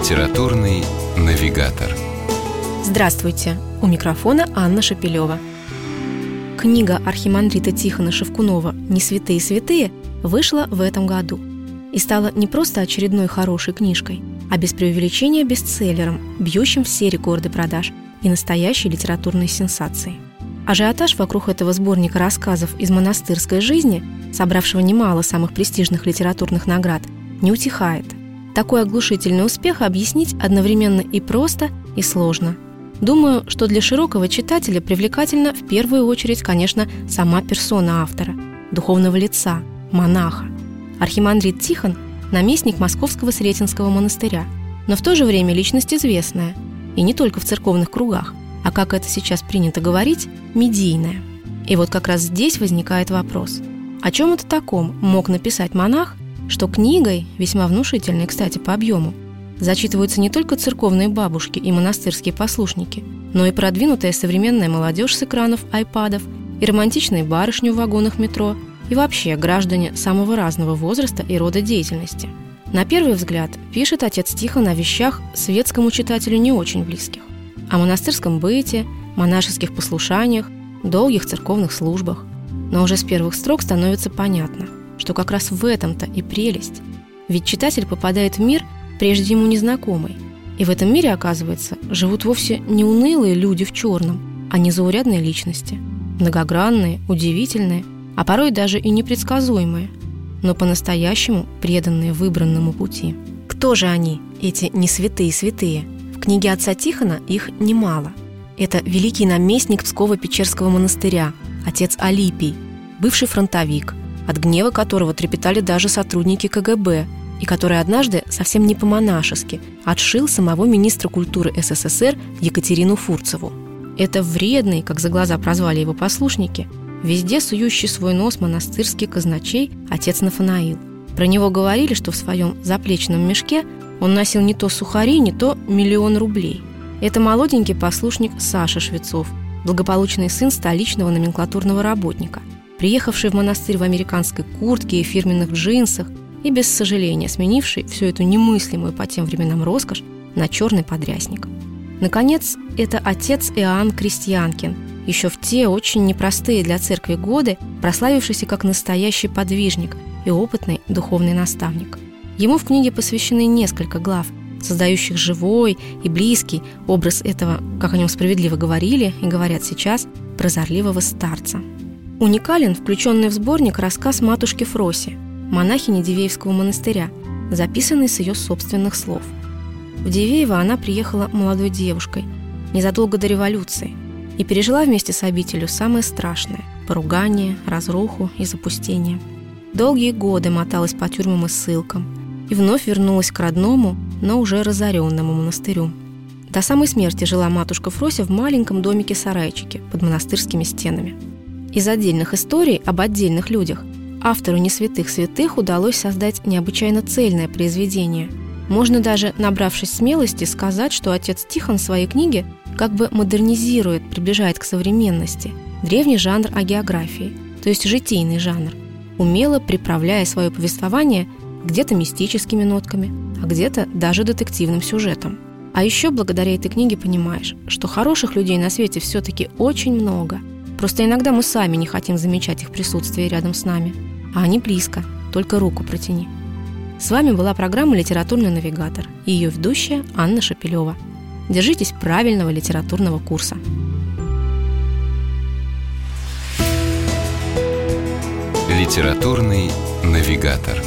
Литературный навигатор. Здравствуйте! У микрофона Анна Шапилева. Книга архимандрита Тихона Шевкунова «Не святые святые» вышла в этом году и стала не просто очередной хорошей книжкой, а без преувеличения бестселлером, бьющим все рекорды продаж и настоящей литературной сенсацией. Ажиотаж вокруг этого сборника рассказов из монастырской жизни, собравшего немало самых престижных литературных наград, не утихает – такой оглушительный успех объяснить одновременно и просто, и сложно. Думаю, что для широкого читателя привлекательна в первую очередь, конечно, сама персона автора, духовного лица, монаха. Архимандрит Тихон – наместник Московского Сретенского монастыря, но в то же время личность известная, и не только в церковных кругах, а, как это сейчас принято говорить, медийная. И вот как раз здесь возникает вопрос – о чем это таком мог написать монах, что книгой, весьма внушительной, кстати, по объему, зачитываются не только церковные бабушки и монастырские послушники, но и продвинутая современная молодежь с экранов айпадов, и романтичные барышни в вагонах метро, и вообще граждане самого разного возраста и рода деятельности. На первый взгляд пишет отец Тихон о вещах светскому читателю не очень близких. О монастырском быте, монашеских послушаниях, долгих церковных службах. Но уже с первых строк становится понятно – что как раз в этом-то и прелесть. Ведь читатель попадает в мир, прежде ему незнакомый. И в этом мире, оказывается, живут вовсе не унылые люди в черном, а незаурядные личности. Многогранные, удивительные, а порой даже и непредсказуемые, но по-настоящему преданные выбранному пути. Кто же они, эти не святые святые? В книге отца Тихона их немало. Это великий наместник Псково-Печерского монастыря, отец Алипий, бывший фронтовик, от гнева которого трепетали даже сотрудники КГБ, и который однажды совсем не по-монашески отшил самого министра культуры СССР Екатерину Фурцеву. Это вредный, как за глаза прозвали его послушники, везде сующий свой нос монастырский казначей отец Нафанаил. Про него говорили, что в своем заплечном мешке он носил не то сухари, не то миллион рублей. Это молоденький послушник Саша Швецов, благополучный сын столичного номенклатурного работника – приехавший в монастырь в американской куртке и фирменных джинсах и без сожаления сменивший всю эту немыслимую по тем временам роскошь на черный подрясник. Наконец, это отец Иоанн Крестьянкин, еще в те очень непростые для церкви годы, прославившийся как настоящий подвижник и опытный духовный наставник. Ему в книге посвящены несколько глав, создающих живой и близкий образ этого, как о нем справедливо говорили и говорят сейчас, прозорливого старца – Уникален включенный в сборник рассказ матушки Фроси, монахини Дивеевского монастыря, записанный с ее собственных слов. В Дивеево она приехала молодой девушкой, незадолго до революции, и пережила вместе с обителю самое страшное – поругание, разруху и запустение. Долгие годы моталась по тюрьмам и ссылкам, и вновь вернулась к родному, но уже разоренному монастырю. До самой смерти жила матушка Фрося в маленьком домике-сарайчике под монастырскими стенами – из отдельных историй об отдельных людях автору «Не святых святых» удалось создать необычайно цельное произведение. Можно даже, набравшись смелости, сказать, что отец Тихон в своей книге как бы модернизирует, приближает к современности древний жанр о географии, то есть житийный жанр, умело приправляя свое повествование где-то мистическими нотками, а где-то даже детективным сюжетом. А еще благодаря этой книге понимаешь, что хороших людей на свете все-таки очень много – Просто иногда мы сами не хотим замечать их присутствие рядом с нами. А они близко, только руку протяни. С вами была программа «Литературный навигатор» и ее ведущая Анна Шапилева. Держитесь правильного литературного курса. «Литературный навигатор»